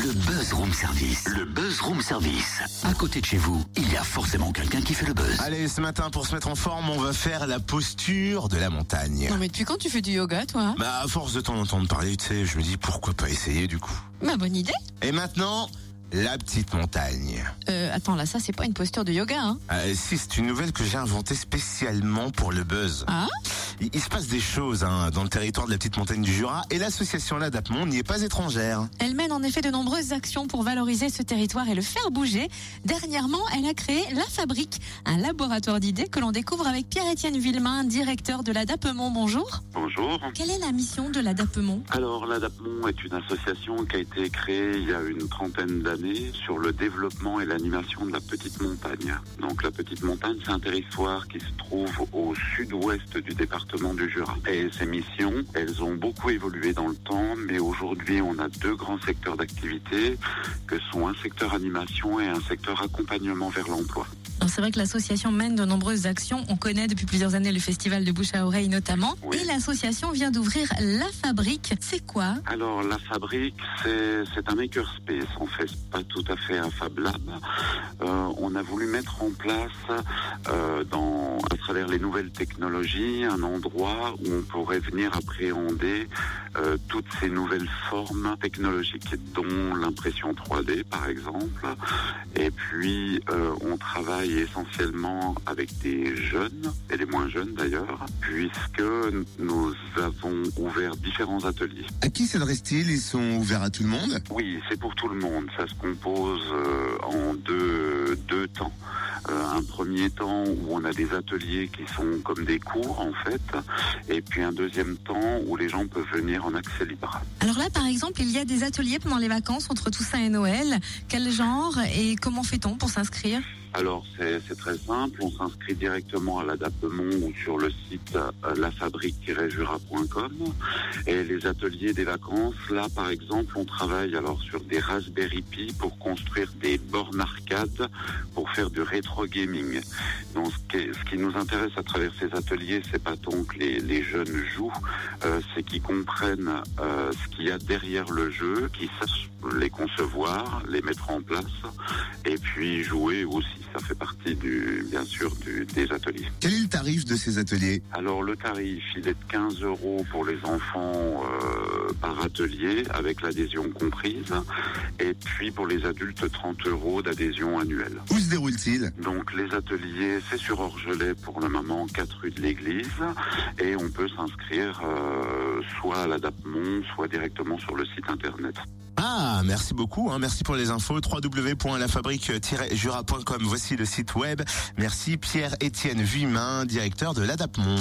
Le Buzz Room Service. Le Buzz Room Service. À côté de chez vous, il y a forcément quelqu'un qui fait le buzz. Allez, ce matin, pour se mettre en forme, on va faire la posture de la montagne. Non mais depuis quand tu fais du yoga toi Bah, à force de t'en entendre parler, tu sais, je me dis pourquoi pas essayer du coup. Bah bonne idée. Et maintenant, la petite montagne. Euh, attends là ça c'est pas une posture de yoga hein Euh, si, c'est une nouvelle que j'ai inventée spécialement pour le buzz. Ah Il, il se passe des choses hein, dans le territoire de la petite montagne du Jura et l'association L'Adapmont n'y est pas étrangère. Elle mène en effet de nombreuses actions pour valoriser ce territoire et le faire bouger. Dernièrement, elle a créé La Fabrique, un laboratoire d'idées que l'on découvre avec Pierre-Étienne Villemain, directeur de l'Adapement. Bonjour. Bonjour. Quelle est la mission de l'Adapement Alors, l'Adapmont est une association qui a été créée il y a une trentaine d'années sur le développement et l'animation de la petite montagne. Donc, la petite montagne, c'est un territoire qui se trouve au sud-ouest du département du Jura. Et ces missions, elles ont beaucoup évolué dans le temps, mais aujourd'hui, on a deux grands secteurs d'activité que sont un secteur animation et un secteur accompagnement vers l'emploi. C'est vrai que l'association mène de nombreuses actions. On connaît depuis plusieurs années le festival de bouche à oreille notamment. Oui. Et l'association vient d'ouvrir La Fabrique. C'est quoi? Alors la fabrique, c'est un makerspace en fait, c'est pas tout à fait un Fab Lab. Euh, on a voulu mettre en place, euh, dans, travers les nouvelles technologies, un endroit où on pourrait venir appréhender euh, toutes ces nouvelles formes technologiques, dont l'impression 3D par exemple. Et puis euh, on travaille essentiellement avec des jeunes et des moins jeunes d'ailleurs, puisque nous avons ouvert différents ateliers. À qui s'adresse-t-il Ils sont ouverts à tout le monde? Oui, c'est pour tout le monde. Ça se compose euh, en deux, deux temps. Euh, un premier temps où on a des ateliers qui sont comme des cours en fait, et puis un deuxième temps où les gens peuvent venir en accès libre. Alors là, par exemple, il y a des ateliers pendant les vacances entre Toussaint et Noël. Quel genre et comment fait-on pour s'inscrire? Alors c'est très simple, on s'inscrit directement à l'Adaptement ou sur le site euh, lafabrique-jura.com et les ateliers des vacances, là par exemple on travaille alors sur des Raspberry Pi pour construire des bornes arcades pour faire du rétro gaming. Donc ce qui, nous intéresse à travers ces ateliers, c'est pas tant que les, jeunes jouent, euh, c'est qu'ils comprennent euh, ce qu'il y a derrière le jeu, qu'ils sachent les concevoir, les mettre en place puis jouer aussi. Ça fait partie du, bien sûr, du, des ateliers. Quel est le tarif de ces ateliers? Alors le tarif, il est de 15 euros pour les enfants euh, par atelier, avec l'adhésion comprise, et puis pour les adultes, 30 euros d'adhésion annuelle. Où se déroule-t-il? Donc les ateliers, c'est sur Orgelet pour le moment, 4 rue de l'église, et on peut s'inscrire euh, soit à l'Adapmont, soit directement sur le site internet. Ah, merci beaucoup. hein, merci pour les infos. www.lafabrique-jura.com. Voici le site web. Merci Pierre-Étienne Vuimin, directeur de l'Adapmont.